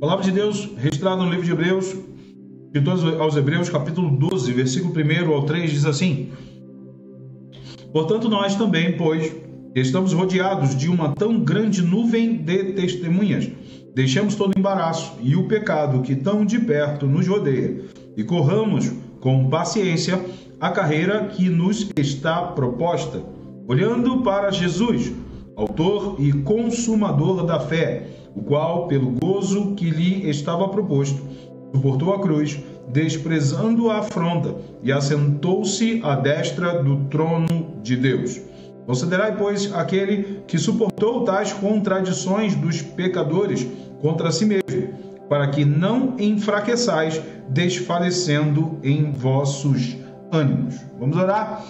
Palavra de Deus registrada no livro de Hebreus, escritor aos Hebreus, capítulo 12, versículo 1 ao 3, diz assim: Portanto, nós também, pois, estamos rodeados de uma tão grande nuvem de testemunhas, deixemos todo o embaraço e o pecado que tão de perto nos rodeia, e corramos com paciência a carreira que nos está proposta, olhando para Jesus, autor e consumador da fé o qual, pelo gozo que lhe estava proposto, suportou a cruz, desprezando a afronta, e assentou-se à destra do trono de Deus. Considerai, pois, aquele que suportou tais contradições dos pecadores contra si mesmo, para que não enfraqueçais, desfalecendo em vossos ânimos. Vamos orar?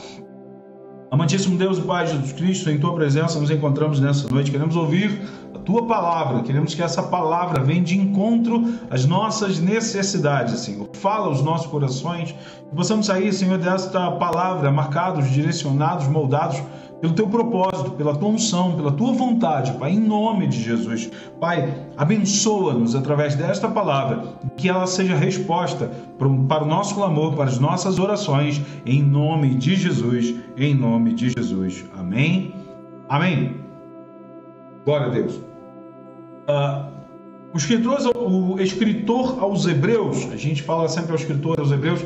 Amantíssimo Deus e Pai Jesus Cristo, em tua presença nos encontramos nessa noite. Queremos ouvir a tua palavra, queremos que essa palavra venha de encontro às nossas necessidades, Senhor. Fala aos nossos corações, que possamos sair, Senhor, desta palavra marcados, direcionados, moldados pelo teu propósito, pela tua unção, pela tua vontade, Pai, em nome de Jesus. Pai, abençoa-nos através desta palavra, que ela seja resposta para o nosso clamor, para as nossas orações, em nome de Jesus, em nome de Jesus. Amém. Amém. Glória a Deus. Uh, o, escritor, o escritor aos Hebreus, a gente fala sempre ao escritor aos Hebreus,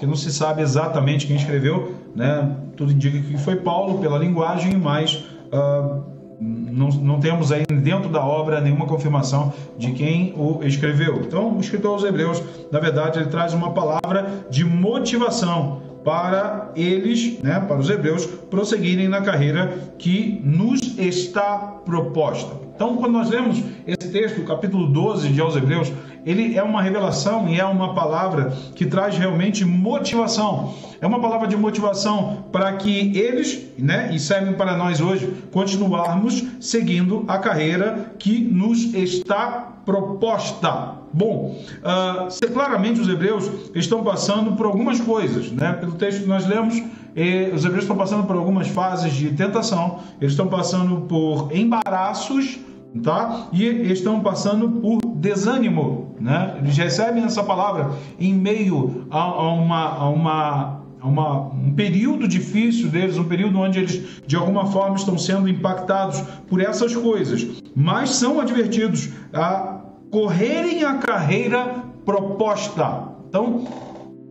porque não se sabe exatamente quem escreveu, né? Tudo indica que foi Paulo pela linguagem, mas uh, não, não, temos aí dentro da obra nenhuma confirmação de quem o escreveu. Então, o escritor aos Hebreus, na verdade, ele traz uma palavra de motivação para eles, né, para os hebreus, prosseguirem na carreira que nos está proposta. Então, quando nós lemos esse texto, capítulo 12 de aos Hebreus, ele é uma revelação e é uma palavra que traz realmente motivação. É uma palavra de motivação para que eles, né, e servem para nós hoje, continuarmos seguindo a carreira que nos está proposta. Bom, uh, claramente os hebreus estão passando por algumas coisas, né? Pelo texto que nós lemos, eh, os hebreus estão passando por algumas fases de tentação, eles estão passando por embaraços, tá? E estão passando por desânimo, né? Eles recebem essa palavra em meio a, a uma, a uma uma, um período difícil deles, um período onde eles de alguma forma estão sendo impactados por essas coisas, mas são advertidos a correrem a carreira proposta. Então,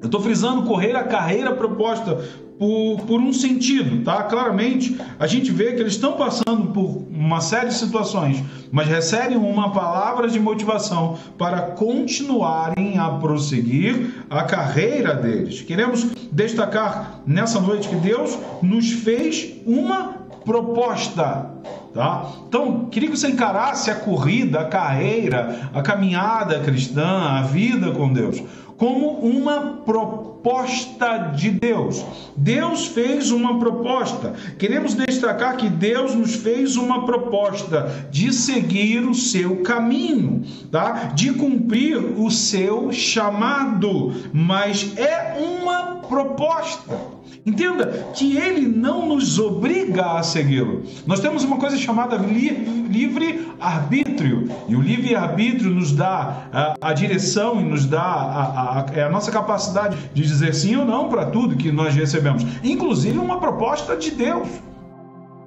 eu estou frisando correr a carreira proposta por, por um sentido, tá? Claramente, a gente vê que eles estão passando por uma série de situações, mas recebem uma palavra de motivação para continuarem a prosseguir a carreira deles. Queremos destacar nessa noite que Deus nos fez uma proposta. Tá? Então, queria que você encarasse a corrida, a carreira, a caminhada cristã, a vida com Deus, como uma proposta de Deus. Deus fez uma proposta. Queremos destacar que Deus nos fez uma proposta de seguir o seu caminho, tá? De cumprir o seu chamado, mas é uma proposta. Entenda que ele não nos obriga a segui-lo. Nós temos uma coisa chamada livre-arbítrio, e o livre-arbítrio nos dá a, a, direção e nos dá a, a, é a, nossa capacidade de dizer sim ou não para tudo que nós recebemos, inclusive uma proposta de Deus.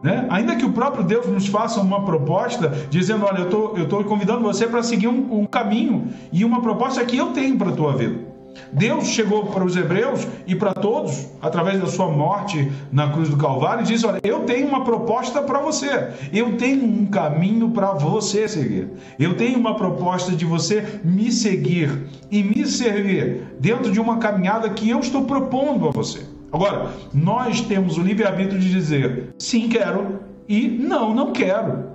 Né? Ainda que o próprio Deus nos faça uma proposta, dizendo: Olha, eu estou convidando você para seguir um, um caminho e uma proposta que eu tenho para a tua vida. Deus chegou para os hebreus e para todos, através da sua morte na cruz do Calvário, e disse: Olha, eu tenho uma proposta para você, eu tenho um caminho para você seguir, eu tenho uma proposta de você me seguir e me servir dentro de uma caminhada que eu estou propondo a você. Agora, nós temos o livre-arbítrio de dizer sim, quero e não, não quero.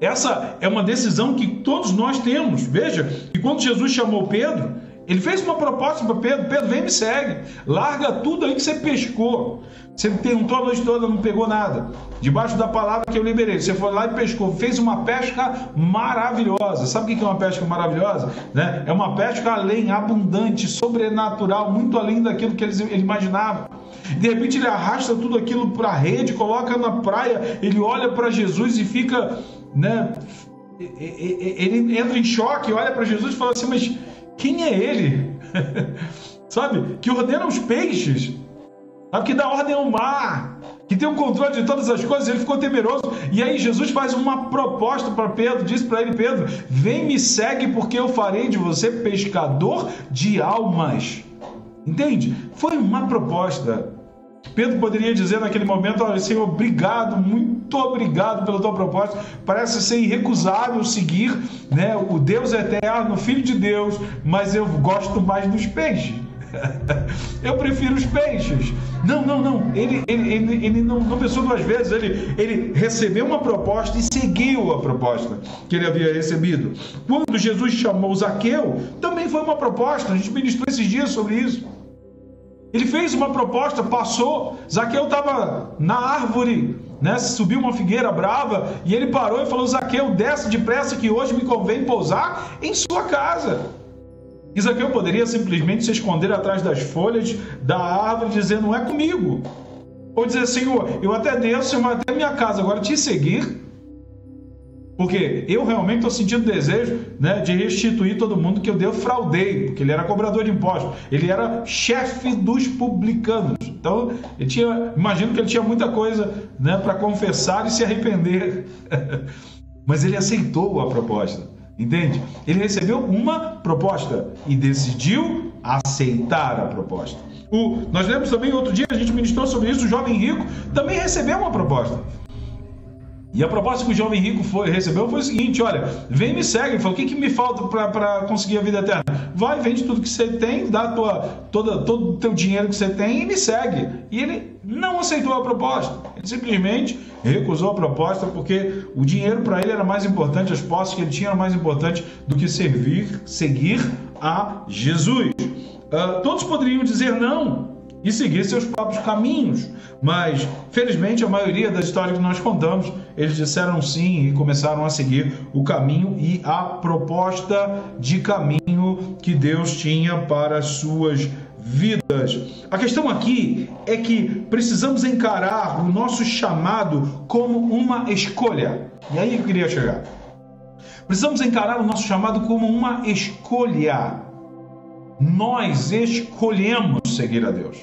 Essa é uma decisão que todos nós temos. Veja que quando Jesus chamou Pedro, ele fez uma proposta para Pedro: Pedro, vem me segue, larga tudo aí que você pescou. Você tentou a noite toda, não pegou nada. Debaixo da palavra que eu liberei, você foi lá e pescou, fez uma pesca maravilhosa. Sabe o que é uma pesca maravilhosa? Né? É uma pesca além, abundante, sobrenatural, muito além daquilo que eles imaginavam. De repente ele arrasta tudo aquilo para a rede, coloca na praia, ele olha para Jesus e fica né, ele entra em choque, olha para Jesus e fala assim: Mas quem é ele? sabe? Que ordena os peixes, sabe? Que dá ordem ao mar, que tem o controle de todas as coisas. Ele ficou temeroso. E aí Jesus faz uma proposta para Pedro, diz para ele: Pedro, vem me segue, porque eu farei de você pescador de almas. Entende? Foi uma proposta. Pedro poderia dizer naquele momento: Olha, Senhor, obrigado, muito obrigado pela tua proposta. Parece ser irrecusável seguir né, o Deus eterno, o Filho de Deus, mas eu gosto mais dos peixes. eu prefiro os peixes. Não, não, não. Ele, ele, ele, ele não, não pensou duas vezes. Ele, ele recebeu uma proposta e seguiu a proposta que ele havia recebido. Quando Jesus chamou Zaqueu, também foi uma proposta. A gente ministrou esses dias sobre isso. Ele fez uma proposta, passou. Zaqueu estava na árvore, né? Subiu uma figueira brava e ele parou e falou: Zaqueu, desce depressa que hoje me convém pousar em sua casa. E Zaqueu poderia simplesmente se esconder atrás das folhas da árvore, dizendo: Não é comigo. Ou dizer: Senhor, eu até desço até minha casa, agora te seguir porque eu realmente estou sentindo desejo né, de restituir todo mundo que eu defraudei, porque ele era cobrador de impostos, ele era chefe dos publicanos. Então, ele tinha, imagino que ele tinha muita coisa né, para confessar e se arrepender. Mas ele aceitou a proposta, entende? Ele recebeu uma proposta e decidiu aceitar a proposta. O, nós lemos também outro dia, a gente ministrou sobre isso, o jovem rico também recebeu uma proposta. E a proposta que o jovem rico foi, recebeu foi o seguinte: olha, vem me segue. Falou: o que, que me falta para conseguir a vida eterna? Vai, vende tudo que você tem, dá tua, toda, todo o teu dinheiro que você tem e me segue. E ele não aceitou a proposta. Ele simplesmente recusou a proposta porque o dinheiro para ele era mais importante, as posses que ele tinha eram mais importantes do que servir, seguir a Jesus. Uh, todos poderiam dizer não, e seguir seus próprios caminhos. Mas, felizmente, a maioria das histórias que nós contamos, eles disseram sim e começaram a seguir o caminho e a proposta de caminho que Deus tinha para as suas vidas. A questão aqui é que precisamos encarar o nosso chamado como uma escolha. E aí eu queria chegar. Precisamos encarar o nosso chamado como uma escolha nós escolhemos seguir a Deus.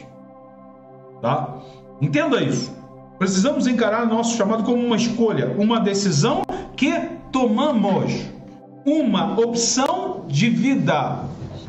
Tá? Entenda isso. Precisamos encarar nosso chamado como uma escolha, uma decisão que tomamos, uma opção de vida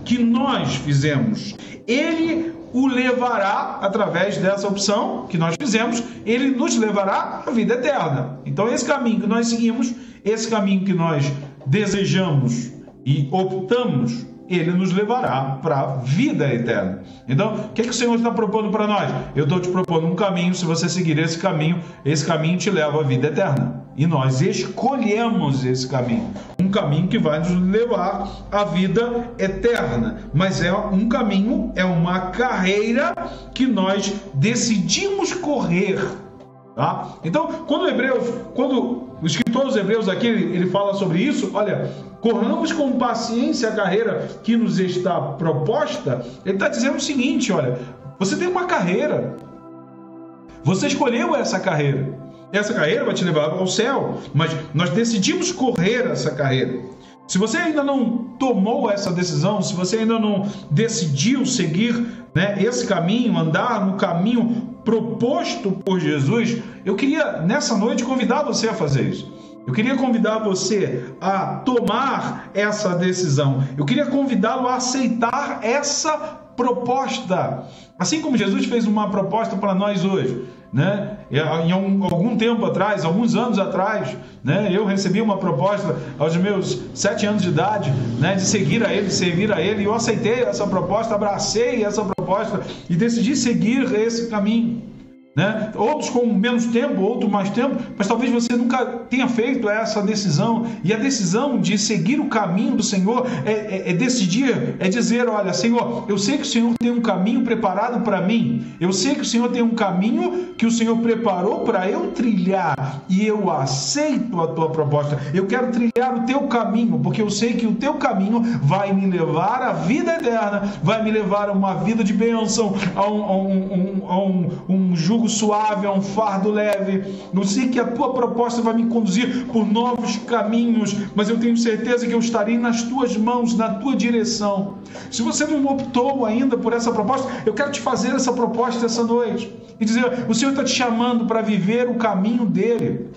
que nós fizemos. Ele o levará através dessa opção que nós fizemos, ele nos levará à vida eterna. Então esse caminho que nós seguimos, esse caminho que nós desejamos e optamos ele nos levará para a vida eterna. Então, o que, é que o Senhor está propondo para nós? Eu estou te propondo um caminho, se você seguir esse caminho, esse caminho te leva à vida eterna. E nós escolhemos esse caminho. Um caminho que vai nos levar à vida eterna. Mas é um caminho, é uma carreira que nós decidimos correr. Tá? Então, quando Hebreus, quando o escritor dos Hebreus aqui ele fala sobre isso, olha, corramos com paciência a carreira que nos está proposta, ele está dizendo o seguinte: olha, você tem uma carreira, você escolheu essa carreira. Essa carreira vai te levar ao céu, mas nós decidimos correr essa carreira. Se você ainda não tomou essa decisão, se você ainda não decidiu seguir né, esse caminho, andar no caminho proposto por Jesus, eu queria nessa noite convidar você a fazer isso. Eu queria convidar você a tomar essa decisão. Eu queria convidá-lo a aceitar essa proposta. Assim como Jesus fez uma proposta para nós hoje. Né? Em algum tempo atrás, alguns anos atrás, né? eu recebi uma proposta aos meus sete anos de idade né? de seguir a Ele, servir a Ele, e eu aceitei essa proposta, abracei essa proposta e decidi seguir esse caminho. Né? Outros com menos tempo, outros mais tempo, mas talvez você nunca tenha feito essa decisão. E a decisão de seguir o caminho do Senhor é, é, é decidir, é dizer: Olha, Senhor, eu sei que o Senhor tem um caminho preparado para mim, eu sei que o Senhor tem um caminho que o Senhor preparou para eu trilhar e eu aceito a tua proposta. Eu quero trilhar o teu caminho, porque eu sei que o teu caminho vai me levar à vida eterna, vai me levar a uma vida de bênção, a um, a um, um, a um, um jugo suave, a um fardo leve. Eu sei que a tua proposta vai me conduzir por novos caminhos, mas eu tenho certeza que eu estarei nas tuas mãos, na tua direção. Se você não optou ainda por essa proposta, eu quero te fazer essa proposta essa noite e dizer: o Senhor está te chamando para viver o caminho dele.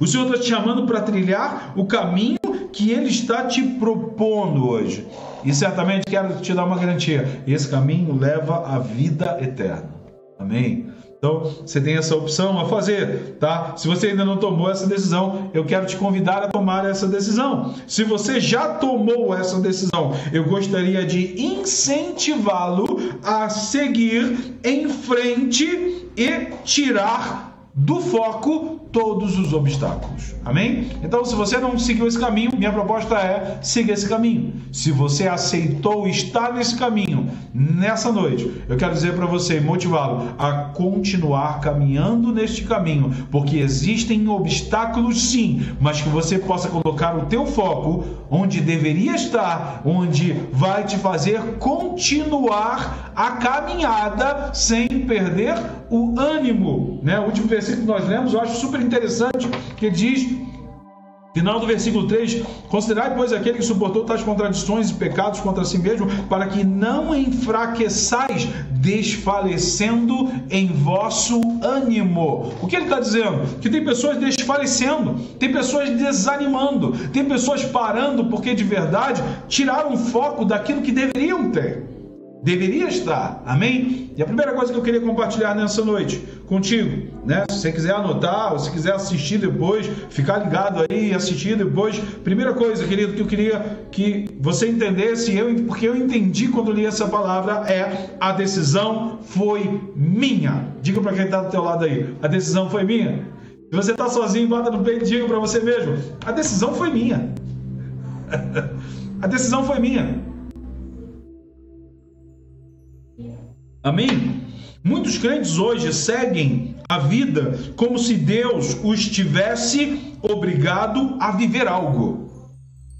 O Senhor está te chamando para trilhar o caminho que Ele está te propondo hoje. E certamente quero te dar uma garantia: esse caminho leva à vida eterna. Amém? Então, você tem essa opção a fazer, tá? Se você ainda não tomou essa decisão, eu quero te convidar a tomar essa decisão. Se você já tomou essa decisão, eu gostaria de incentivá-lo a seguir em frente e tirar do foco todos os obstáculos. Amém? Então, se você não seguiu esse caminho, minha proposta é siga esse caminho. Se você aceitou estar nesse caminho nessa noite, eu quero dizer para você, motivá-lo a continuar caminhando neste caminho, porque existem obstáculos sim, mas que você possa colocar o teu foco onde deveria estar, onde vai te fazer continuar a caminhada sem perder o ânimo, né? O último versículo que nós lemos, eu acho super interessante, que diz, final do versículo 3: Considerai, pois, aquele que suportou tais contradições e pecados contra si mesmo, para que não enfraqueçais, desfalecendo em vosso ânimo. O que ele está dizendo? Que tem pessoas desfalecendo, tem pessoas desanimando, tem pessoas parando porque de verdade tiraram o foco daquilo que deveriam ter deveria estar. Amém? E a primeira coisa que eu queria compartilhar nessa noite contigo, né? Se você quiser anotar, ou se quiser assistir depois, ficar ligado aí e assistir depois. Primeira coisa, querido, que eu queria que você entendesse, eu, porque eu entendi quando li essa palavra, é a decisão foi minha. Diga para quem está do teu lado aí, a decisão foi minha. Se você está sozinho, bota no peito e diga para você mesmo, a decisão foi minha. a decisão foi minha. Amém? Muitos crentes hoje seguem a vida como se Deus os tivesse obrigado a viver algo.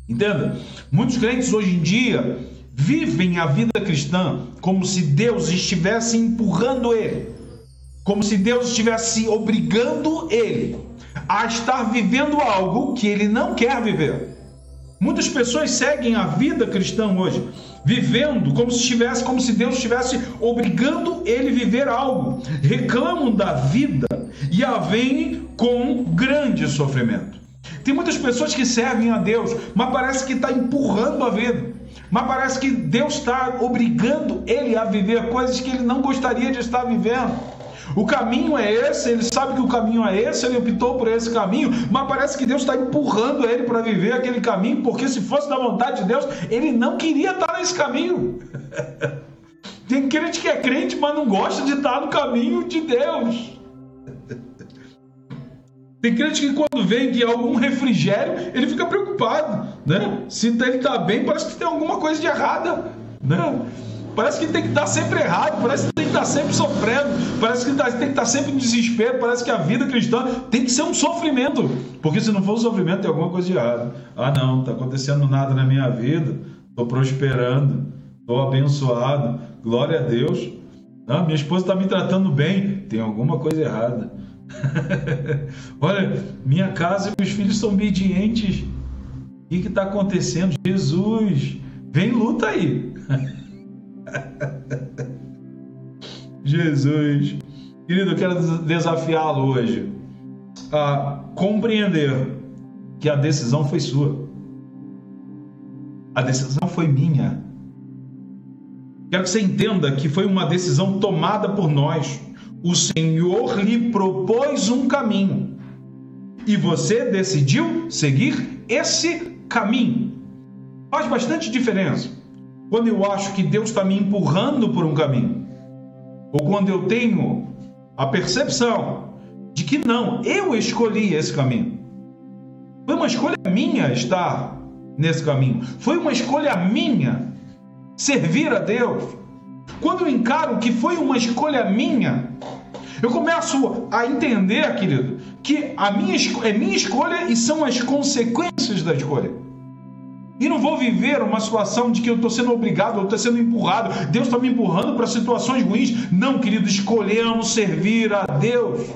Entenda? Muitos crentes hoje em dia vivem a vida cristã como se Deus estivesse empurrando ele, como se Deus estivesse obrigando ele a estar vivendo algo que ele não quer viver. Muitas pessoas seguem a vida cristã hoje vivendo como se estivesse, como se Deus estivesse obrigando ele a viver algo. Reclamam da vida e a veem com grande sofrimento. Tem muitas pessoas que servem a Deus, mas parece que está empurrando a vida. Mas parece que Deus está obrigando ele a viver coisas que ele não gostaria de estar vivendo. O caminho é esse, ele sabe que o caminho é esse, ele optou por esse caminho, mas parece que Deus está empurrando ele para viver aquele caminho, porque se fosse da vontade de Deus, ele não queria estar nesse caminho. Tem crente que é crente, mas não gosta de estar no caminho de Deus. Tem crente que quando vem de algum refrigério, ele fica preocupado, né? Se ele está bem, parece que tem alguma coisa de errada, né? Parece que tem que estar sempre errado, parece que tem que estar sempre sofrendo, parece que tem que estar sempre em desespero, parece que a vida cristã tem que ser um sofrimento. Porque se não for um sofrimento, tem alguma coisa de errado. Ah, não, está acontecendo nada na minha vida, estou prosperando, estou abençoado, glória a Deus. Ah, minha esposa está me tratando bem, tem alguma coisa errada. Olha, minha casa e meus filhos são obedientes. O que está acontecendo? Jesus, vem luta aí. Jesus. Querido, eu quero desafiá-lo hoje a compreender que a decisão foi sua. A decisão foi minha. Quero que você entenda que foi uma decisão tomada por nós. O Senhor lhe propôs um caminho e você decidiu seguir esse caminho. Faz bastante diferença quando eu acho que Deus está me empurrando por um caminho, ou quando eu tenho a percepção de que não, eu escolhi esse caminho. Foi uma escolha minha estar nesse caminho. Foi uma escolha minha servir a Deus. Quando eu encaro que foi uma escolha minha, Eu começo a entender, querido, que a minha é minha escolha e são as consequências da escolha. E não vou viver uma situação de que eu estou sendo obrigado, eu estou sendo empurrado, Deus está me empurrando para situações ruins. Não, querido, escolhemos servir a Deus.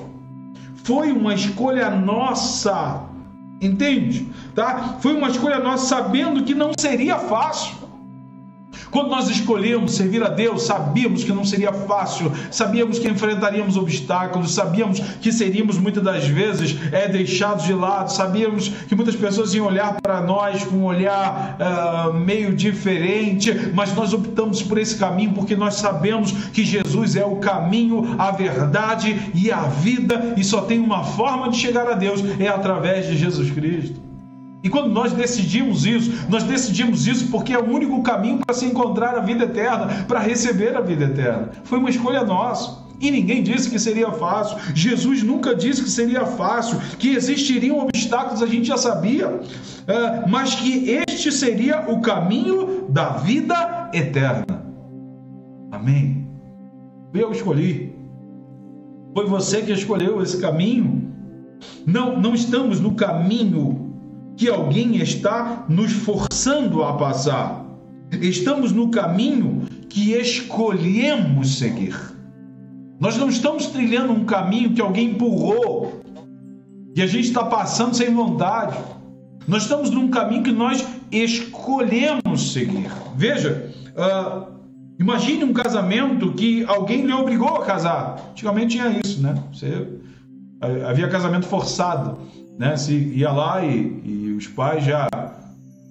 Foi uma escolha nossa, entende? Tá? Foi uma escolha nossa sabendo que não seria fácil. Quando nós escolhemos servir a Deus, sabíamos que não seria fácil, sabíamos que enfrentaríamos obstáculos, sabíamos que seríamos muitas das vezes é, deixados de lado, sabíamos que muitas pessoas iam olhar para nós com um olhar uh, meio diferente, mas nós optamos por esse caminho porque nós sabemos que Jesus é o caminho, a verdade e a vida, e só tem uma forma de chegar a Deus é através de Jesus Cristo. E quando nós decidimos isso, nós decidimos isso porque é o único caminho para se encontrar a vida eterna, para receber a vida eterna. Foi uma escolha nossa. E ninguém disse que seria fácil. Jesus nunca disse que seria fácil, que existiriam obstáculos, a gente já sabia, é, mas que este seria o caminho da vida eterna. Amém. Eu escolhi. Foi você que escolheu esse caminho. Não, não estamos no caminho que alguém está nos forçando a passar. Estamos no caminho que escolhemos seguir. Nós não estamos trilhando um caminho que alguém empurrou e a gente está passando sem vontade. Nós estamos num caminho que nós escolhemos seguir. Veja, uh, imagine um casamento que alguém lhe obrigou a casar. Antigamente tinha isso, né? Você, havia casamento forçado, né? Se ia lá e, e os pais já,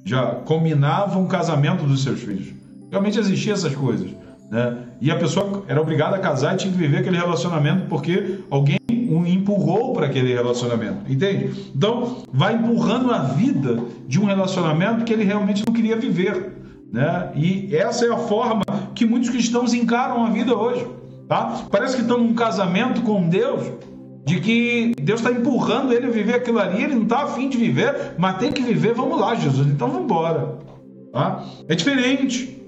já combinavam o casamento dos seus filhos. Realmente existiam essas coisas. Né? E a pessoa era obrigada a casar e tinha que viver aquele relacionamento porque alguém o empurrou para aquele relacionamento, entende? Então, vai empurrando a vida de um relacionamento que ele realmente não queria viver, né? E essa é a forma que muitos cristãos encaram a vida hoje, tá? Parece que estão num casamento com Deus, de que Deus está empurrando ele a viver aquilo ali, ele não está afim de viver, mas tem que viver, vamos lá, Jesus, então vamos embora. Tá? É diferente.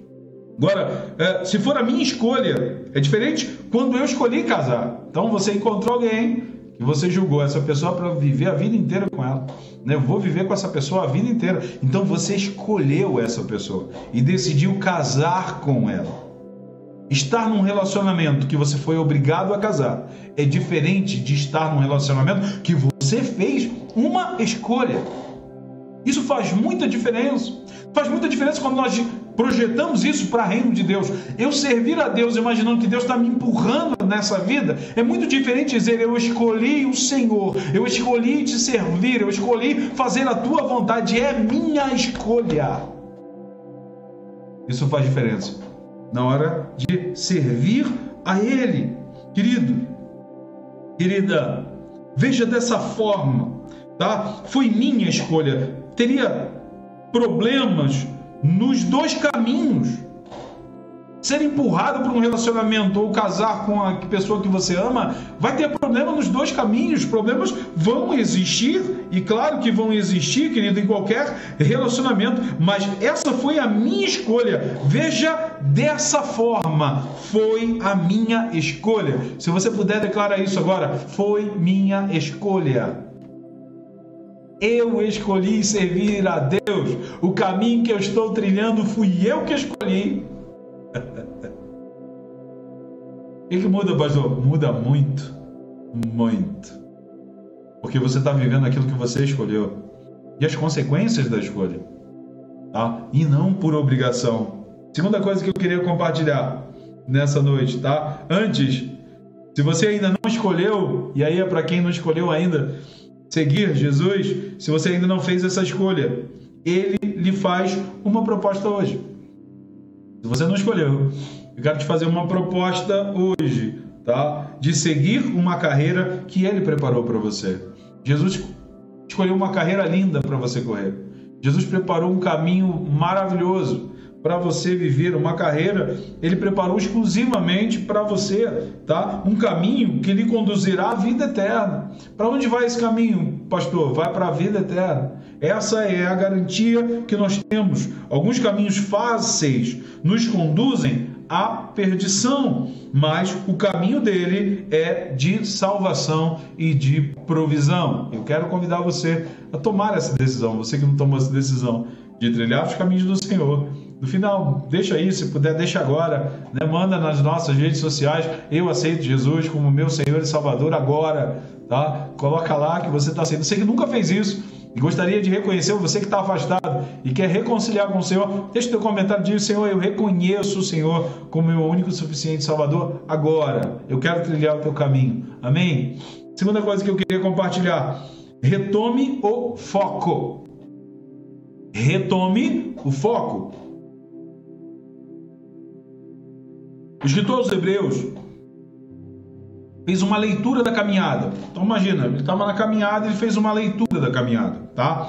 Agora, é, se for a minha escolha, é diferente quando eu escolhi casar. Então você encontrou alguém que você julgou essa pessoa para viver a vida inteira com ela. Né? Eu vou viver com essa pessoa a vida inteira. Então você escolheu essa pessoa e decidiu casar com ela. Estar num relacionamento que você foi obrigado a casar é diferente de estar num relacionamento que você fez uma escolha. Isso faz muita diferença. Faz muita diferença quando nós projetamos isso para o reino de Deus. Eu servir a Deus imaginando que Deus está me empurrando nessa vida é muito diferente dizer eu escolhi o Senhor, eu escolhi te servir, eu escolhi fazer a tua vontade, é minha escolha. Isso faz diferença na hora de servir a Ele. Querido, querida, veja dessa forma, tá? Foi minha escolha. Teria problemas nos dois caminhos ser empurrado para um relacionamento ou casar com a pessoa que você ama, vai ter problema nos dois caminhos. Problemas vão existir, e claro que vão existir, querido, em qualquer relacionamento, mas essa foi a minha escolha. Veja dessa forma: foi a minha escolha. Se você puder declarar isso agora, foi minha escolha. Eu escolhi servir a Deus. O caminho que eu estou trilhando fui eu que escolhi. O que, que muda, pastor? Muda muito. Muito. Porque você está vivendo aquilo que você escolheu. E as consequências da escolha. Tá? E não por obrigação. Segunda coisa que eu queria compartilhar nessa noite, tá? Antes, se você ainda não escolheu, e aí é para quem não escolheu ainda, seguir Jesus, se você ainda não fez essa escolha, ele lhe faz uma proposta hoje. Se você não escolheu, eu quero te fazer uma proposta hoje, tá? De seguir uma carreira que ele preparou para você. Jesus escolheu uma carreira linda para você correr. Jesus preparou um caminho maravilhoso para você viver uma carreira, ele preparou exclusivamente para você, tá? Um caminho que lhe conduzirá à vida eterna. Para onde vai esse caminho, pastor? Vai para a vida eterna. Essa é a garantia que nós temos. Alguns caminhos fáceis nos conduzem à perdição, mas o caminho dele é de salvação e de provisão. Eu quero convidar você a tomar essa decisão, você que não tomou essa decisão de trilhar os caminhos do Senhor. No final, deixa aí, se puder, deixa agora, né? manda nas nossas redes sociais, eu aceito Jesus como meu Senhor e Salvador agora, tá? Coloca lá que você está aceito. Você que nunca fez isso, e gostaria de reconhecer você que está afastado e quer reconciliar com o Senhor, deixe teu comentário diz Senhor, eu reconheço o Senhor como meu único suficiente Salvador agora. Eu quero trilhar o teu caminho. Amém? Segunda coisa que eu queria compartilhar: retome o foco. Retome o foco. Escritor aos Hebreus fez uma leitura da caminhada. Então imagina, ele estava na caminhada e fez uma leitura da caminhada, tá?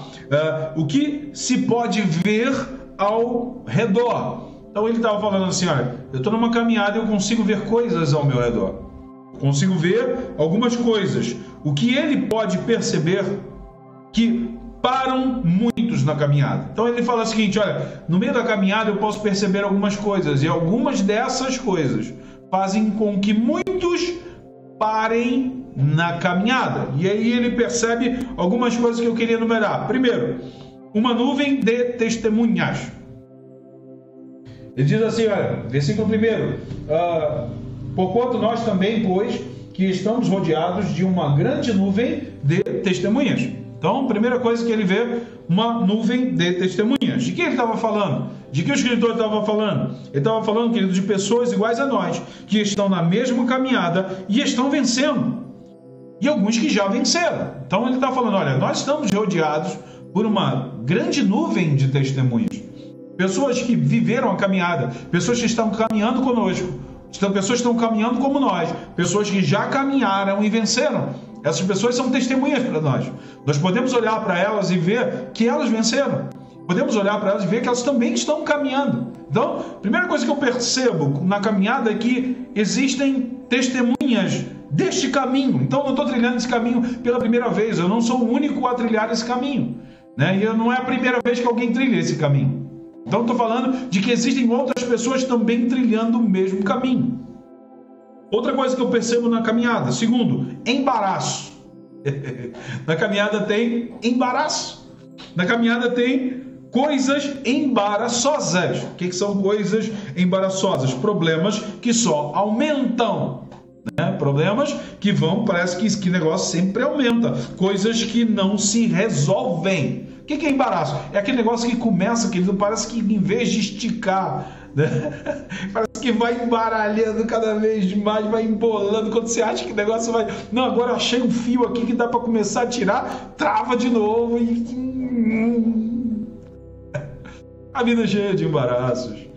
Uh, o que se pode ver ao redor. Então ele estava falando assim, olha, eu estou numa caminhada e eu consigo ver coisas ao meu redor. Consigo ver algumas coisas. O que ele pode perceber que param muitos na caminhada. Então ele fala o seguinte, olha, no meio da caminhada eu posso perceber algumas coisas e algumas dessas coisas fazem com que muitos parem na caminhada. E aí ele percebe algumas coisas que eu queria enumerar. Primeiro, uma nuvem de testemunhas. Ele diz assim, olha, versículo primeiro, uh, porquanto nós também, pois, que estamos rodeados de uma grande nuvem de testemunhas. Então, primeira coisa que ele vê, uma nuvem de testemunhas. De que ele estava falando? De que o escritor estava falando? Ele estava falando, querido, de pessoas iguais a nós, que estão na mesma caminhada e estão vencendo. E alguns que já venceram. Então ele está falando: olha, nós estamos rodeados por uma grande nuvem de testemunhas. Pessoas que viveram a caminhada, pessoas que estão caminhando conosco, então, pessoas estão caminhando como nós, pessoas que já caminharam e venceram. Essas pessoas são testemunhas para nós. Nós podemos olhar para elas e ver que elas venceram. Podemos olhar para elas e ver que elas também estão caminhando. Então, a primeira coisa que eu percebo na caminhada é que existem testemunhas deste caminho. Então, eu não estou trilhando esse caminho pela primeira vez. Eu não sou o único a trilhar esse caminho. Né? E não é a primeira vez que alguém trilha esse caminho. Então, estou falando de que existem outras pessoas também trilhando o mesmo caminho. Outra coisa que eu percebo na caminhada, segundo, embaraço. na caminhada tem embaraço. Na caminhada tem coisas embaraçosas. O que, que são coisas embaraçosas? Problemas que só aumentam. Né? Problemas que vão, parece que que negócio sempre aumenta. Coisas que não se resolvem. Que, que é embaraço? É aquele negócio que começa, querido, parece que em vez de esticar né? Parece que vai embaralhando cada vez mais, vai embolando. Quando você acha que o negócio vai. Não, agora achei um fio aqui que dá para começar a tirar, trava de novo e. A vida é cheia de embaraços.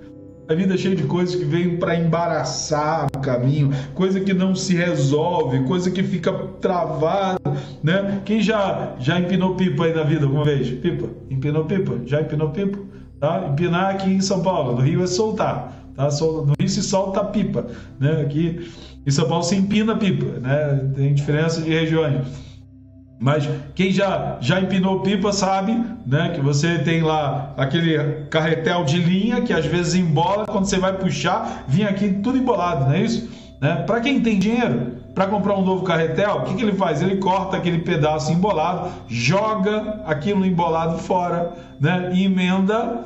A vida é cheia de coisas que vêm para embaraçar o caminho, coisa que não se resolve, coisa que fica travada, né? Quem já já empinou pipa aí na vida alguma vez? Pipa? Empinou pipa? Já empinou pipa? Tá? Empinar aqui em São Paulo, no Rio é soltar. Tá? No Rio se solta a pipa. Né? Aqui em São Paulo se empina pipa. Né? Tem diferença de regiões. Mas quem já, já empinou pipa sabe né, que você tem lá aquele carretel de linha que às vezes embola, quando você vai puxar, vinha aqui tudo embolado, não é isso? Né? Para quem tem dinheiro, para comprar um novo carretel, o que, que ele faz? Ele corta aquele pedaço embolado, joga aquilo embolado fora, né? E emenda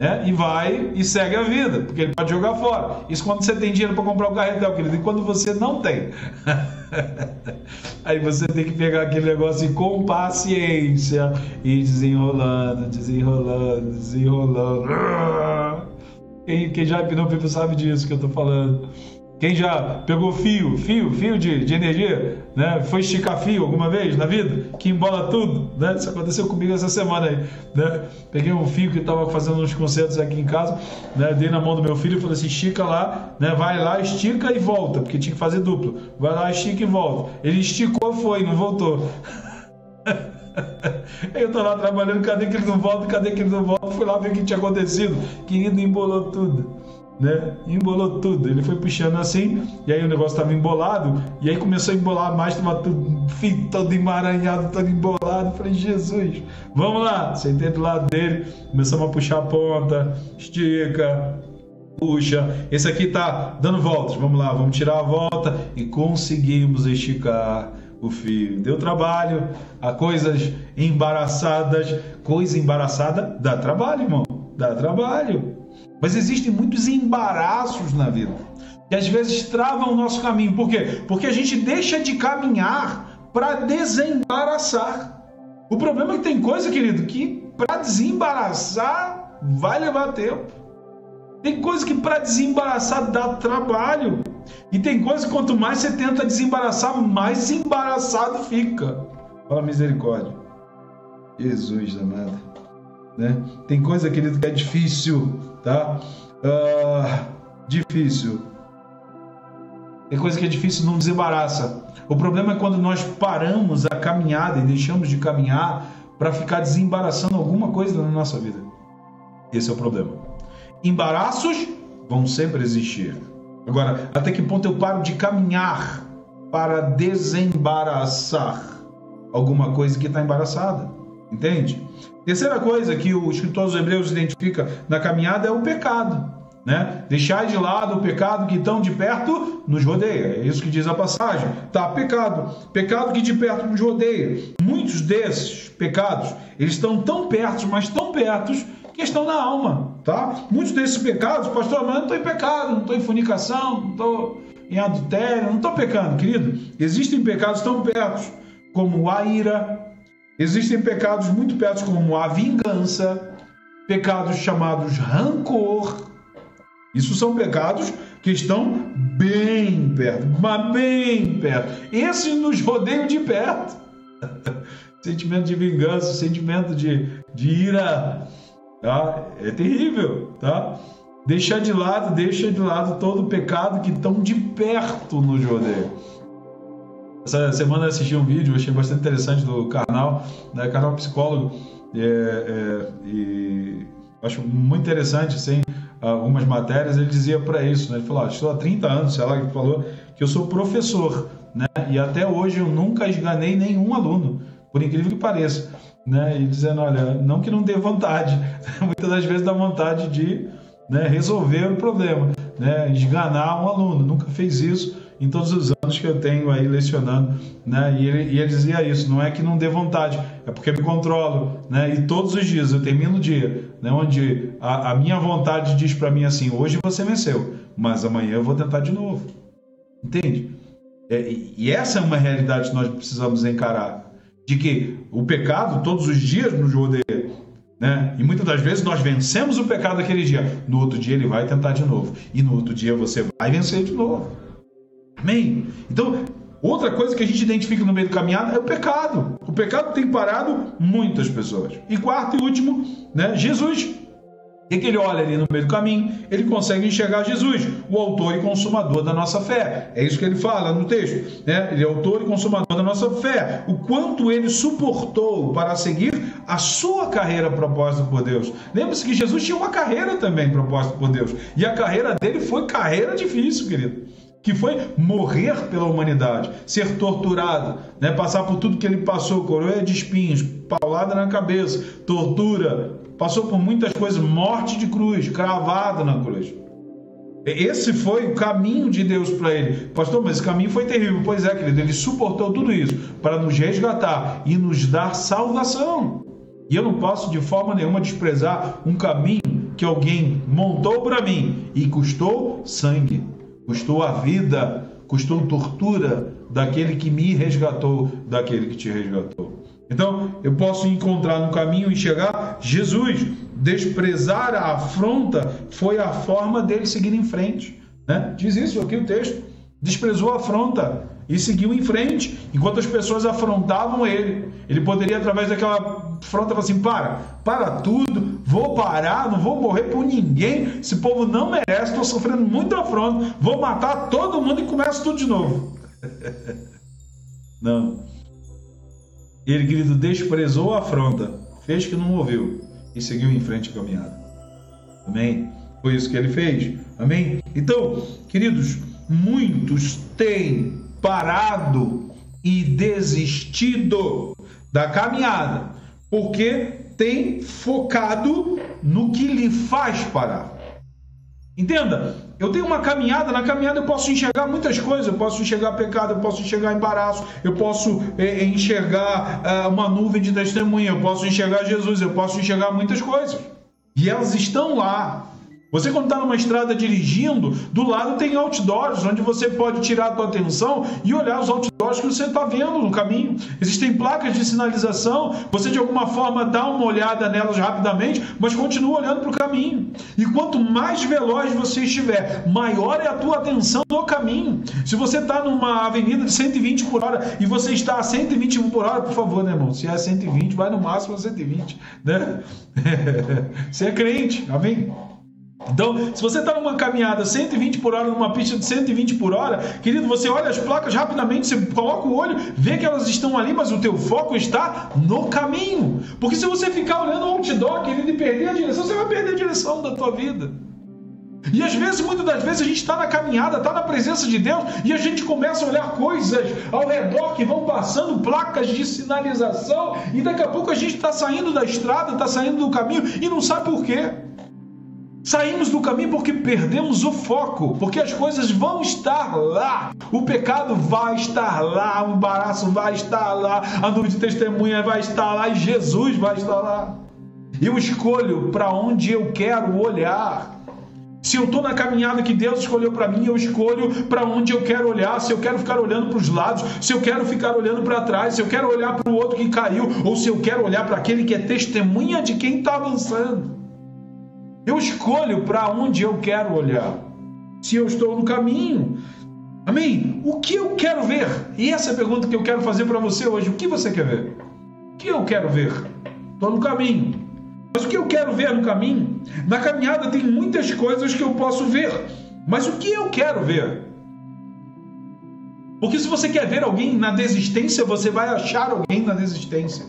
né? e vai e segue a vida, porque ele pode jogar fora. Isso quando você tem dinheiro para comprar o um carretel, querido, e quando você não tem. Aí você tem que pegar aquele negócio com paciência e desenrolando, desenrolando, desenrolando. Quem, quem já empinou sabe disso que eu estou falando. Quem já pegou fio, fio, fio de, de energia, né? Foi esticar fio alguma vez na vida? Que embola tudo, né? Isso aconteceu comigo essa semana aí, né? Peguei um fio que estava fazendo uns concertos aqui em casa, né? Dei na mão do meu filho e falei assim, estica lá, né? Vai lá, estica e volta, porque tinha que fazer duplo. Vai lá, estica e volta. Ele esticou, foi, não voltou. Eu tô lá trabalhando, cadê que ele não volta, cadê que ele não volta? Fui lá ver o que tinha acontecido. Querido, embolou tudo né? Embolou tudo. Ele foi puxando assim, e aí o negócio estava embolado, e aí começou a embolar mais, estava tudo todo emaranhado, todo embolado. falei, Jesus, vamos lá. Sentei do lado dele, começamos a puxar a ponta, estica, Puxa, esse aqui tá dando voltas. Vamos lá, vamos tirar a volta e conseguimos esticar o fio. Deu trabalho, a coisas embaraçadas. Coisa embaraçada dá trabalho, irmão. Dá trabalho. Mas existem muitos embaraços na vida que às vezes travam o nosso caminho. Por quê? Porque a gente deixa de caminhar para desembaraçar. O problema é que tem coisa, querido, que para desembaraçar vai levar tempo. Tem coisa que para desembaraçar dá trabalho. E tem coisa que quanto mais você tenta desembaraçar, mais embaraçado fica. Fala misericórdia. Jesus amado. Né? Tem coisa, querido, que é difícil, tá? Uh, difícil. Tem coisa que é difícil, não desembaraça. O problema é quando nós paramos a caminhada e deixamos de caminhar para ficar desembaraçando alguma coisa na nossa vida. Esse é o problema. Embaraços vão sempre existir. Agora, até que ponto eu paro de caminhar para desembaraçar alguma coisa que está embaraçada? Entende? Terceira coisa que o escritor dos Hebreus identifica na caminhada é o pecado. Né? Deixar de lado o pecado que tão de perto nos rodeia. É isso que diz a passagem. Tá, pecado. Pecado que de perto nos rodeia. Muitos desses pecados, eles estão tão perto, mas tão perto questão da alma, tá? Muitos desses pecados, pastor, mas eu não estou em pecado, não estou em fornicação, não estou em adultério, não estou pecando, querido. Existem pecados tão perto como a ira, existem pecados muito perto como a vingança, pecados chamados rancor. Isso são pecados que estão bem perto, mas bem perto. Esses nos rodeiam de perto. sentimento de vingança, sentimento de, de ira, tá? É terrível, tá? Deixar de lado, deixa de lado todo o pecado que estão de perto no rodeia. Essa semana eu assisti um vídeo, achei bastante interessante do canal, né? Canal Psicólogo, é, é, e acho muito interessante, assim, algumas matérias, ele dizia para isso, né? Ele falou, ah, estou há 30 anos, sei lá, ele falou que eu sou professor, né? E até hoje eu nunca esganei nenhum aluno, por incrível que pareça né? E dizendo, olha, não que não dê vontade, muitas das vezes dá vontade de né, resolver o problema, né? Esganar um aluno, nunca fez isso em todos os anos que eu tenho aí lecionando, né? E ele, e ele dizia isso, não é que não dê vontade, é porque eu me controlo, né? E todos os dias eu termino o dia, né? Onde a, a minha vontade diz para mim assim, hoje você venceu, mas amanhã eu vou tentar de novo, entende? É, e essa é uma realidade que nós precisamos encarar de que o pecado todos os dias nos rodeia. Né? E muitas das vezes nós vencemos o pecado naquele dia. No outro dia ele vai tentar de novo. E no outro dia você vai vencer de novo. Amém? Então, outra coisa que a gente identifica no meio do caminhado é o pecado. O pecado tem parado muitas pessoas. E quarto e último, né? Jesus e que ele olha ali no meio do caminho, ele consegue enxergar Jesus, o autor e consumador da nossa fé. É isso que ele fala no texto, né? Ele é autor e consumador da nossa fé. O quanto ele suportou para seguir a sua carreira proposta por Deus. Lembre-se que Jesus tinha uma carreira também proposta por Deus. E a carreira dele foi carreira difícil, querido que foi morrer pela humanidade, ser torturado, né? passar por tudo que ele passou, coroa de espinhos, paulada na cabeça, tortura, passou por muitas coisas, morte de cruz, cravado na cruz. Esse foi o caminho de Deus para ele. Pastor, mas esse caminho foi terrível. Pois é, querido, ele suportou tudo isso para nos resgatar e nos dar salvação. E eu não posso de forma nenhuma desprezar um caminho que alguém montou para mim e custou sangue, custou a vida, custou tortura daquele que me resgatou, daquele que te resgatou. Então, eu posso encontrar no caminho e chegar Jesus. Desprezar a afronta foi a forma dele seguir em frente. Né? Diz isso aqui o texto. Desprezou a afronta e seguiu em frente, enquanto as pessoas afrontavam ele. Ele poderia, através daquela afronta, falar assim: para, para tudo, vou parar, não vou morrer por ninguém. Esse povo não merece, estou sofrendo muito afronta, vou matar todo mundo e começo tudo de novo. não. Ele, querido, desprezou a afronta, fez que não ouviu e seguiu em frente a caminhada. Amém? Foi isso que ele fez. Amém? Então, queridos, muitos têm parado e desistido da caminhada porque têm focado no que lhe faz parar. Entenda, eu tenho uma caminhada, na caminhada eu posso enxergar muitas coisas, eu posso enxergar pecado, eu posso enxergar embaraço, eu posso é, enxergar é, uma nuvem de testemunha, eu posso enxergar Jesus, eu posso enxergar muitas coisas. E elas estão lá. Você quando está numa estrada dirigindo, do lado tem outdoors, onde você pode tirar a tua atenção e olhar os outdoors que você está vendo no caminho. Existem placas de sinalização, você de alguma forma dá uma olhada nelas rapidamente, mas continua olhando para o caminho. E quanto mais veloz você estiver, maior é a tua atenção no caminho. Se você está numa avenida de 120 por hora e você está a 120 por hora, por favor, né, irmão? Se é 120, vai no máximo a 120, né? você é crente, amém? Então, se você está numa caminhada 120 por hora, numa pista de 120 por hora, querido, você olha as placas rapidamente, você coloca o olho, vê que elas estão ali, mas o teu foco está no caminho. Porque se você ficar olhando o outdoor, querido, e perder a direção, você vai perder a direção da tua vida. E às vezes, muitas das vezes, a gente está na caminhada, está na presença de Deus e a gente começa a olhar coisas ao redor que vão passando, placas de sinalização, e daqui a pouco a gente está saindo da estrada, está saindo do caminho e não sabe por quê. Saímos do caminho porque perdemos o foco, porque as coisas vão estar lá, o pecado vai estar lá, o embaraço vai estar lá, a nuvem de testemunha vai estar lá e Jesus vai estar lá. Eu escolho para onde eu quero olhar. Se eu estou na caminhada que Deus escolheu para mim, eu escolho para onde eu quero olhar. Se eu quero ficar olhando para os lados, se eu quero ficar olhando para trás, se eu quero olhar para o outro que caiu, ou se eu quero olhar para aquele que é testemunha de quem está avançando. Eu escolho para onde eu quero olhar. Se eu estou no caminho. Amém? O que eu quero ver? E essa é a pergunta que eu quero fazer para você hoje. O que você quer ver? O que eu quero ver? Estou no caminho. Mas o que eu quero ver no caminho? Na caminhada tem muitas coisas que eu posso ver. Mas o que eu quero ver? Porque se você quer ver alguém na desistência, você vai achar alguém na desistência.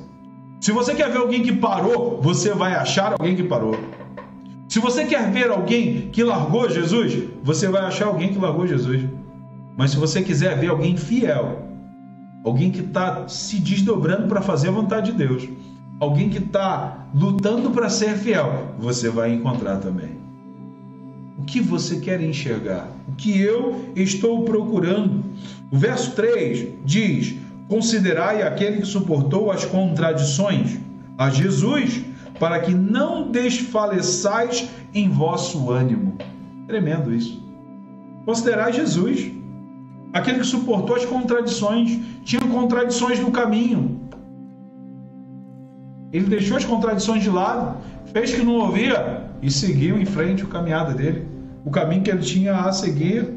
Se você quer ver alguém que parou, você vai achar alguém que parou. Se você quer ver alguém que largou Jesus, você vai achar alguém que largou Jesus. Mas se você quiser ver alguém fiel, alguém que está se desdobrando para fazer a vontade de Deus, alguém que está lutando para ser fiel, você vai encontrar também. O que você quer enxergar? O que eu estou procurando? O verso 3 diz: Considerai aquele que suportou as contradições a Jesus para que não desfaleçais em vosso ânimo. Tremendo isso. Considerai Jesus, aquele que suportou as contradições, tinha contradições no caminho. Ele deixou as contradições de lado, fez que não ouvia e seguiu em frente a caminhada dele, o caminho que ele tinha a seguir.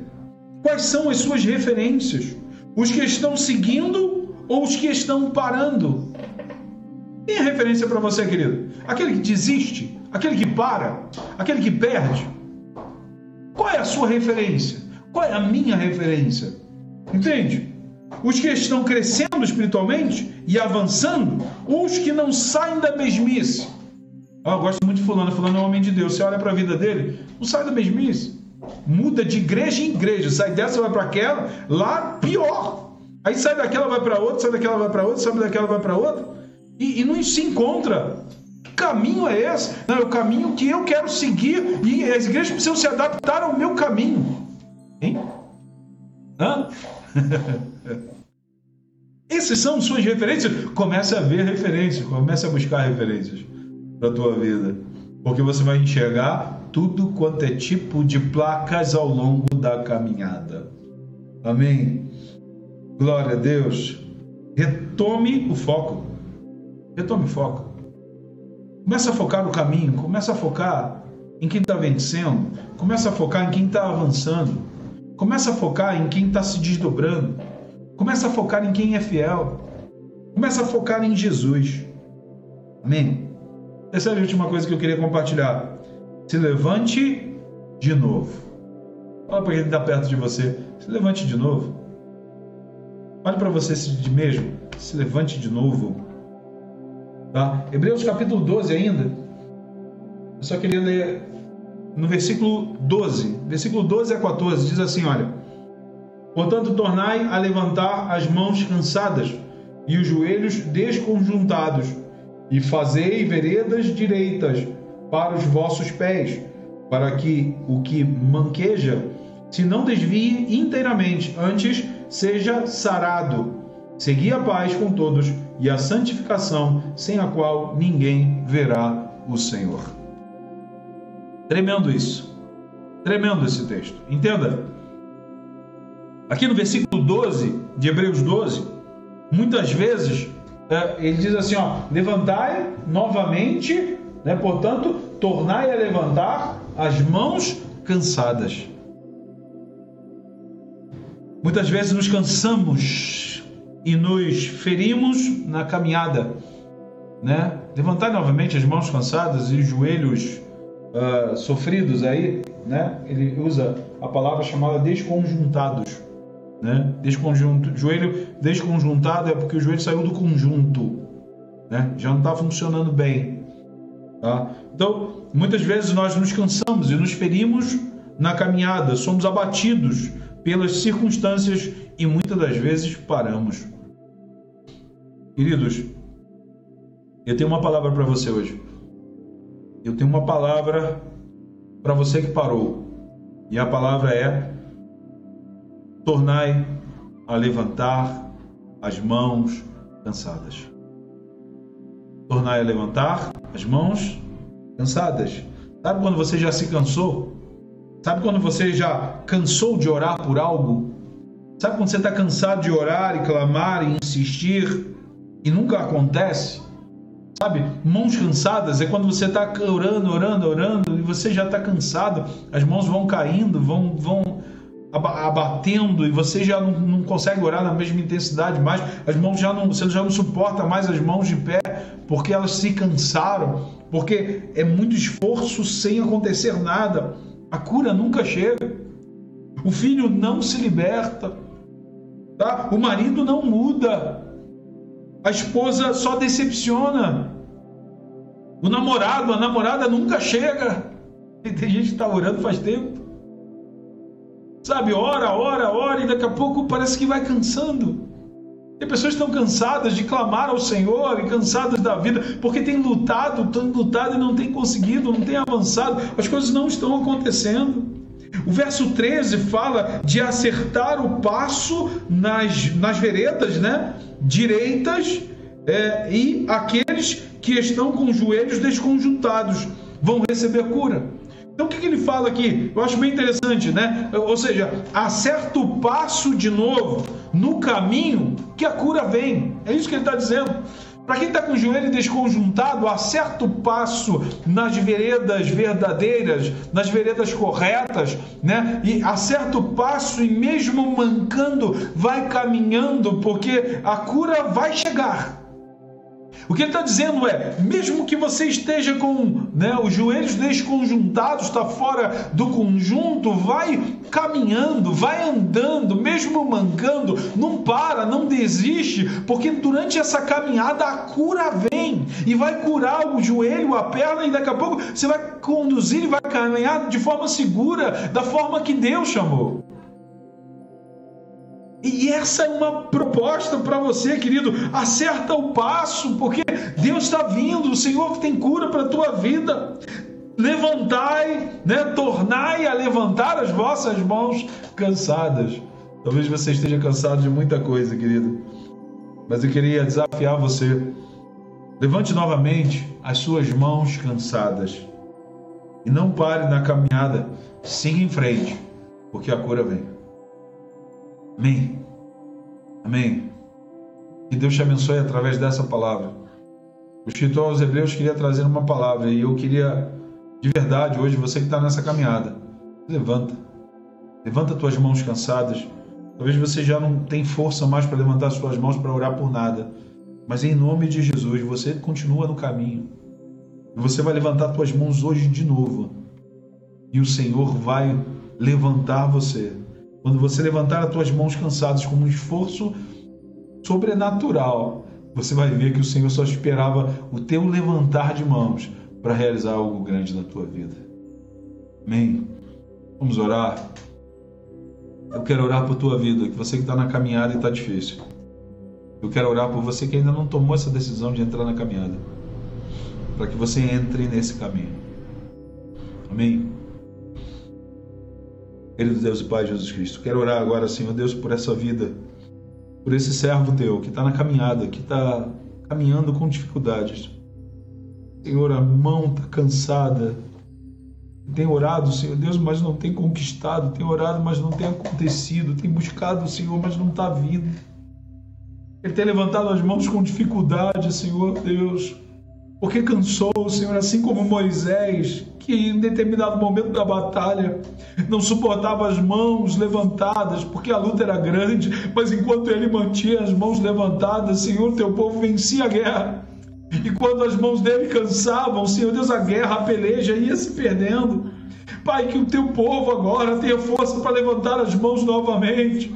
Quais são as suas referências? Os que estão seguindo ou os que estão parando? Quem é referência para você, querido? Aquele que desiste? Aquele que para? Aquele que perde? Qual é a sua referência? Qual é a minha referência? Entende? Os que estão crescendo espiritualmente e avançando, os que não saem da mesmice? Oh, eu gosto muito de Fulano, Fulano é um homem de Deus. Você olha para a vida dele, não sai da mesmice. Muda de igreja em igreja, sai dessa, vai para aquela, lá pior. Aí sai daquela, vai para outra, sai daquela, vai para outra, sai daquela, vai para outra e, e não se encontra. Que caminho é esse? Não, é o caminho que eu quero seguir e as igrejas precisam se adaptar ao meu caminho. Hein? Hã? Essas são suas referências. Comece a ver referências, comece a buscar referências para a tua vida. Porque você vai enxergar tudo quanto é tipo de placas ao longo da caminhada. Amém? Glória a Deus. Retome o foco. Retome foco. Começa a focar no caminho, começa a focar em quem está vencendo, começa a focar em quem está avançando, começa a focar em quem está se desdobrando, começa a focar em quem é fiel, começa a focar em Jesus. Amém? Essa é a última coisa que eu queria compartilhar. Se levante de novo. Fala para quem está perto de você. Se levante de novo. Olhe para você mesmo. Se levante de novo. Tá? Hebreus capítulo 12 ainda. Eu só queria ler no versículo 12. Versículo 12 a 14 diz assim: Olha. Portanto, tornai a levantar as mãos cansadas e os joelhos desconjuntados, e fazei veredas direitas para os vossos pés, para que o que manqueja se não desvie inteiramente, antes seja sarado. Segui a paz com todos e a santificação, sem a qual ninguém verá o Senhor. Tremendo isso. Tremendo esse texto. Entenda. Aqui no versículo 12 de Hebreus 12, muitas vezes é, ele diz assim: ó, levantai novamente, né, portanto, tornai a levantar as mãos cansadas. Muitas vezes nos cansamos e nos ferimos na caminhada, né? Levantar novamente as mãos cansadas e os joelhos uh, sofridos aí, né? Ele usa a palavra chamada desconjuntados, né? Desconjunto, joelho desconjuntado é porque o joelho saiu do conjunto, né? Já não está funcionando bem, tá? Então, muitas vezes nós nos cansamos e nos ferimos na caminhada, somos abatidos pelas circunstâncias e muitas das vezes paramos. Queridos, eu tenho uma palavra para você hoje. Eu tenho uma palavra para você que parou. E a palavra é: tornai a levantar as mãos cansadas. Tornai a levantar as mãos cansadas. Sabe quando você já se cansou? Sabe quando você já cansou de orar por algo? Sabe quando você está cansado de orar e clamar e insistir e nunca acontece? Sabe, mãos cansadas é quando você está orando, orando, orando e você já está cansado, as mãos vão caindo, vão, vão abatendo e você já não, não, consegue orar na mesma intensidade mais, as mãos já não, você já não suporta mais as mãos de pé porque elas se cansaram, porque é muito esforço sem acontecer nada. A cura nunca chega. O filho não se liberta. Tá? O marido não muda. A esposa só decepciona. O namorado, a namorada nunca chega. E tem gente que está orando faz tempo. Sabe, ora, ora, ora, e daqui a pouco parece que vai cansando. Tem pessoas que estão cansadas de clamar ao Senhor e cansadas da vida, porque têm lutado, têm lutado e não têm conseguido, não têm avançado, as coisas não estão acontecendo. O verso 13 fala de acertar o passo nas, nas veredas né? Direitas é, e aqueles que estão com os joelhos desconjuntados vão receber cura. Então o que, que, ele fala aqui? Eu acho bem interessante, né? Ou seja, acerta o passo de novo no caminho que a cura vem. É isso que ele está dizendo. Para quem está com o joelho desconjuntado, acerta o passo nas veredas verdadeiras, nas veredas corretas, né? E acerta o passo e mesmo mancando, vai caminhando, porque a cura vai chegar. O que ele está dizendo é: mesmo que você esteja com né, os joelhos desconjuntados, está fora do conjunto, vai caminhando, vai andando, mesmo mancando, não para, não desiste, porque durante essa caminhada a cura vem e vai curar o joelho, a perna, e daqui a pouco você vai conduzir e vai caminhar de forma segura, da forma que Deus chamou. E essa é uma proposta para você, querido. Acerta o passo, porque Deus está vindo, o Senhor tem cura para a tua vida. Levantai, né? tornai a levantar as vossas mãos cansadas. Talvez você esteja cansado de muita coisa, querido. Mas eu queria desafiar você. Levante novamente as suas mãos cansadas. E não pare na caminhada. Siga em frente, porque a cura vem. Amém. Amém. Que Deus te abençoe através dessa palavra. O escritor aos Hebreus queria trazer uma palavra e eu queria, de verdade, hoje, você que está nessa caminhada, levanta. Levanta tuas mãos cansadas. Talvez você já não tem força mais para levantar suas mãos para orar por nada. Mas em nome de Jesus, você continua no caminho. Você vai levantar tuas mãos hoje de novo. E o Senhor vai levantar você quando você levantar as tuas mãos cansadas como um esforço sobrenatural, você vai ver que o Senhor só esperava o teu levantar de mãos para realizar algo grande na tua vida. Amém? Vamos orar? Eu quero orar por tua vida, que você que está na caminhada e está difícil. Eu quero orar por você que ainda não tomou essa decisão de entrar na caminhada, para que você entre nesse caminho. Amém? Querido Deus e Pai Jesus Cristo, quero orar agora, Senhor Deus, por essa vida, por esse servo teu que está na caminhada, que está caminhando com dificuldades. Senhor, a mão está cansada. Tem orado, Senhor Deus, mas não tem conquistado. Tem orado, mas não tem acontecido. Tem buscado, Senhor, mas não está vindo. Ele tem levantado as mãos com dificuldade, Senhor Deus porque cansou, Senhor, assim como Moisés, que em determinado momento da batalha não suportava as mãos levantadas, porque a luta era grande, mas enquanto ele mantinha as mãos levantadas, Senhor, teu povo vencia a guerra. E quando as mãos dele cansavam, Senhor Deus, a guerra, a peleja ia se perdendo. Pai, que o teu povo agora tenha força para levantar as mãos novamente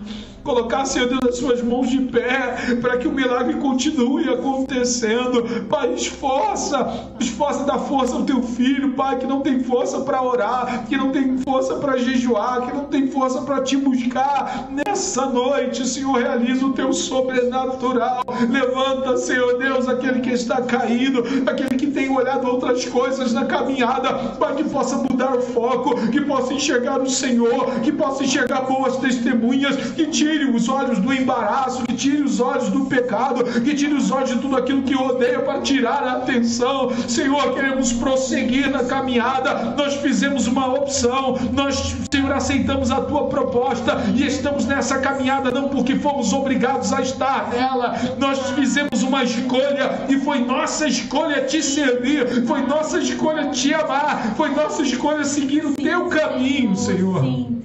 colocar, Senhor Deus, as suas mãos de pé, para que o milagre continue acontecendo. Pai, esforça, esforça da força ao teu filho, Pai, que não tem força para orar, que não tem força para jejuar, que não tem força para te buscar. Nessa noite, Senhor, realiza o teu sobrenatural. Levanta, Senhor Deus, aquele que está caído, aquele que tem olhado outras coisas na caminhada, Pai, que possa mudar o foco, que possa enxergar o Senhor, que possa enxergar boas testemunhas, que tire tire os olhos do embaraço, que tire os olhos do pecado, que tire os olhos de tudo aquilo que odeia para tirar a atenção. Senhor, queremos prosseguir na caminhada. Nós fizemos uma opção, nós, Senhor, aceitamos a tua proposta e estamos nessa caminhada não porque fomos obrigados a estar nela. Nós fizemos uma escolha e foi nossa escolha te servir, foi nossa escolha te amar, foi nossa escolha seguir o teu caminho, Senhor.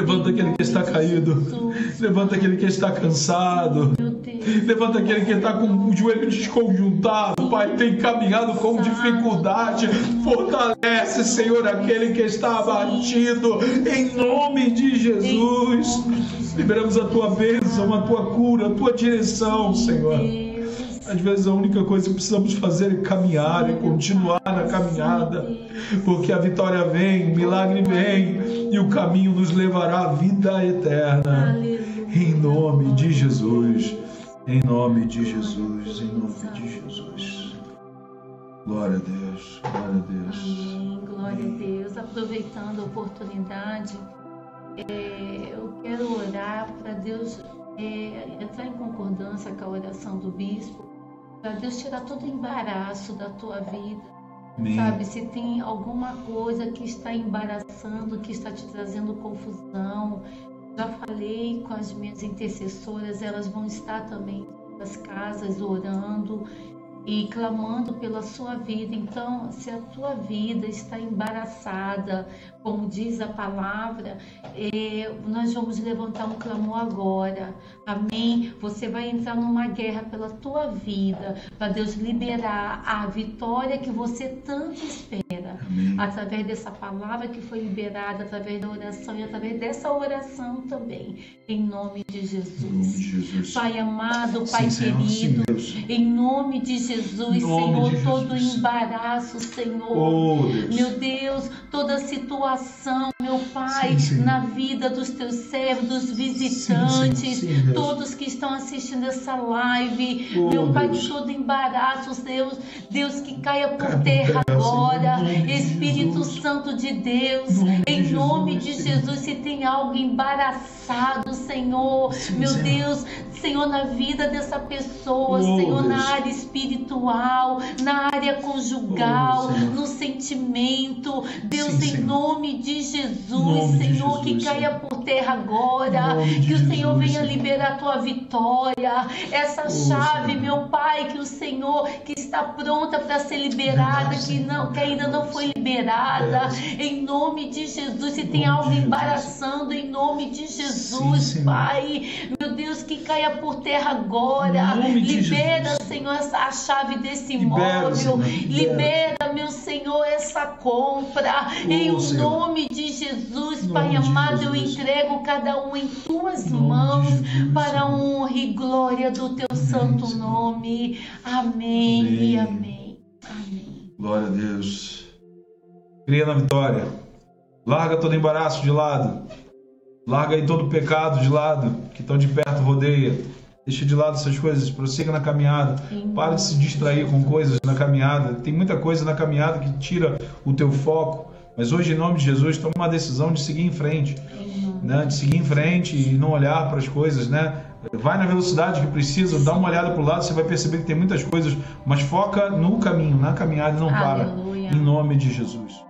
Levanta aquele que está caído. Levanta aquele que está cansado. Levanta aquele que está com o joelho desconjuntado. Pai, tem caminhado com dificuldade. Fortalece, Senhor, aquele que está abatido. Em nome de Jesus. Liberamos a tua bênção, a tua cura, a tua direção, Senhor. Às vezes a única coisa que precisamos fazer é caminhar e continuar na caminhada, porque a vitória vem, o milagre vem e o caminho nos levará à vida eterna. Em nome de Jesus, em nome de Jesus, em nome de Jesus. Glória a Deus, glória a Deus. Amém, glória a Deus. Aproveitando a oportunidade, é, eu quero orar para Deus é, entrar em concordância com a oração do bispo para Deus tirar todo embaraço da tua vida. Amém. Sabe, se tem alguma coisa que está embaraçando, que está te trazendo confusão, já falei com as minhas intercessoras, elas vão estar também nas casas orando e clamando pela sua vida. Então, se a tua vida está embaraçada, como diz a palavra, é, nós vamos levantar um clamor agora. Amém? Você vai entrar numa guerra pela tua vida, para Deus liberar a vitória que você tanto espera. Amém. Através dessa palavra que foi liberada, através da oração e através dessa oração também. Em nome de Jesus. Nome de Jesus. Pai amado, Pai sim, querido, sim, em nome de Jesus, nome Senhor, de todo Jesus. embaraço, Senhor. Oh, Deus. Meu Deus, toda situação meu Pai, sim, sim. na vida dos teus servos, dos visitantes, sim, todos que estão assistindo essa live, oh, meu Pai, Deus. de todo embaraço, Deus, Deus que caia por terra agora, Espírito Santo de Deus, em nome de Jesus, se tem algo embaraçado, Senhor, meu Deus, Senhor, na vida dessa pessoa, oh, Senhor, Deus. na área espiritual, na área conjugal, oh, no sentimento, Deus, em nome nome de Jesus, nome Senhor, de Jesus, que caia por terra agora, que o Senhor venha liberar a tua vitória, essa oh, chave, Senhor. meu Pai, que o Senhor que está pronta para ser liberada, que não, que ainda não foi liberada, em nome de Jesus, se tem algo embaraçando, em nome de Jesus, Sim, Pai, meu Deus, que caia por terra agora, libera, Senhor, a chave desse imóvel, libera. meu Senhor, essa compra, oh, em o nome nome de Jesus, Pai amado, eu entrego cada um em tuas mãos para a honra e glória do teu santo nome. Amém, amém e amém. Amém. Glória a Deus. Cria na vitória. Larga todo embaraço de lado. Larga aí todo pecado de lado que estão de perto rodeia. Deixa de lado essas coisas, prossiga na caminhada. Para de se distrair com coisas na caminhada. Tem muita coisa na caminhada que tira o teu foco Mas hoje, em nome de Jesus, toma uma decisão de seguir em frente. Né? De seguir em frente e não olhar para as coisas, né? Vai na velocidade que precisa, dá uma olhada para o lado, você vai perceber que tem muitas coisas, mas foca no caminho, na caminhada e não para. Em nome de Jesus.